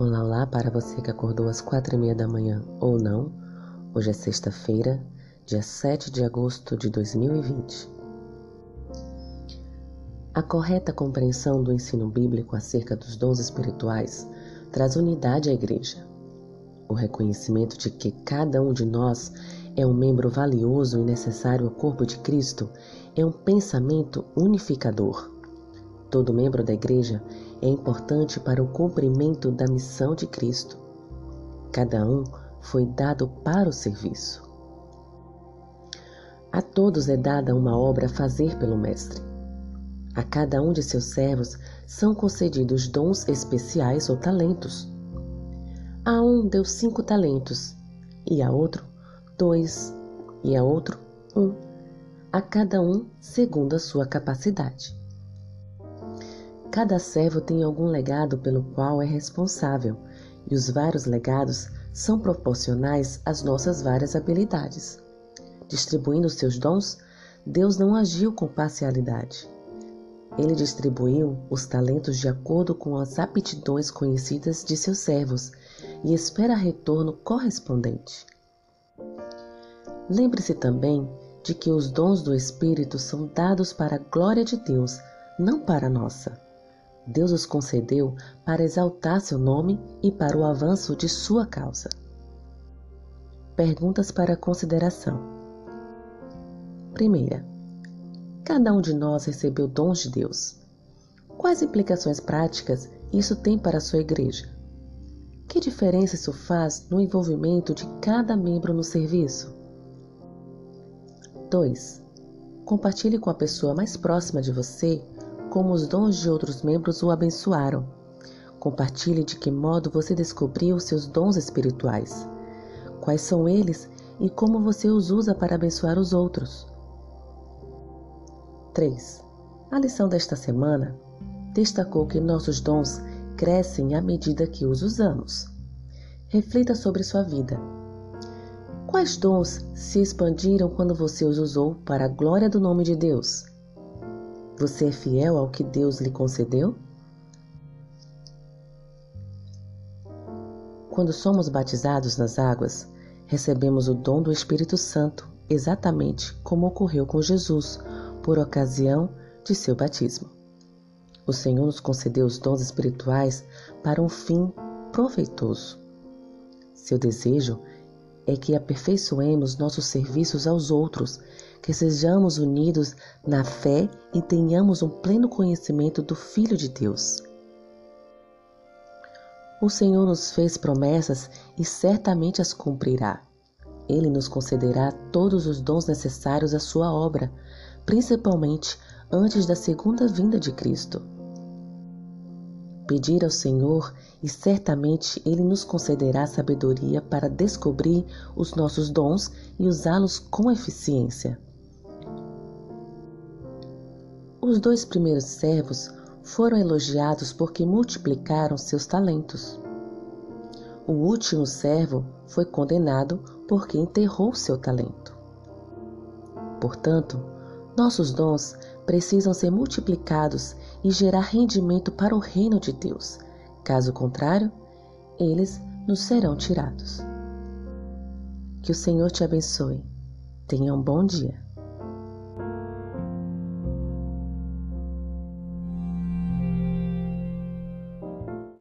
Olá, olá para você que acordou às quatro e meia da manhã ou não. Hoje é sexta-feira, dia 7 de agosto de 2020. A correta compreensão do ensino bíblico acerca dos dons espirituais traz unidade à igreja. O reconhecimento de que cada um de nós é um membro valioso e necessário ao corpo de Cristo é um pensamento unificador. Todo membro da igreja é importante para o cumprimento da missão de Cristo. Cada um foi dado para o serviço. A todos é dada uma obra a fazer pelo Mestre. A cada um de seus servos são concedidos dons especiais ou talentos. A um deu cinco talentos, e a outro dois, e a outro um, a cada um segundo a sua capacidade. Cada servo tem algum legado pelo qual é responsável, e os vários legados são proporcionais às nossas várias habilidades. Distribuindo seus dons, Deus não agiu com parcialidade. Ele distribuiu os talentos de acordo com as aptidões conhecidas de seus servos e espera retorno correspondente. Lembre-se também de que os dons do Espírito são dados para a glória de Deus, não para a nossa. Deus os concedeu para exaltar seu nome e para o avanço de sua causa. Perguntas para consideração. Primeira, cada um de nós recebeu dons de Deus. Quais implicações práticas isso tem para a sua igreja? Que diferença isso faz no envolvimento de cada membro no serviço? 2. Compartilhe com a pessoa mais próxima de você como os dons de outros membros o abençoaram. Compartilhe de que modo você descobriu seus dons espirituais. Quais são eles e como você os usa para abençoar os outros. 3. A lição desta semana destacou que nossos dons crescem à medida que os usamos. Reflita sobre sua vida. Quais dons se expandiram quando você os usou para a glória do nome de Deus? Você é fiel ao que Deus lhe concedeu? Quando somos batizados nas águas, recebemos o dom do Espírito Santo, exatamente como ocorreu com Jesus, por ocasião de seu batismo. O Senhor nos concedeu os dons espirituais para um fim proveitoso. Seu desejo é que aperfeiçoemos nossos serviços aos outros, que sejamos unidos na fé e tenhamos um pleno conhecimento do Filho de Deus. O Senhor nos fez promessas e certamente as cumprirá. Ele nos concederá todos os dons necessários à sua obra, principalmente antes da segunda vinda de Cristo pedir ao Senhor e certamente Ele nos concederá sabedoria para descobrir os nossos dons e usá-los com eficiência. Os dois primeiros servos foram elogiados porque multiplicaram seus talentos. O último servo foi condenado porque enterrou seu talento. Portanto, nossos dons precisam ser multiplicados e gerar rendimento para o reino de Deus. Caso contrário, eles nos serão tirados. Que o Senhor te abençoe. Tenha um bom dia.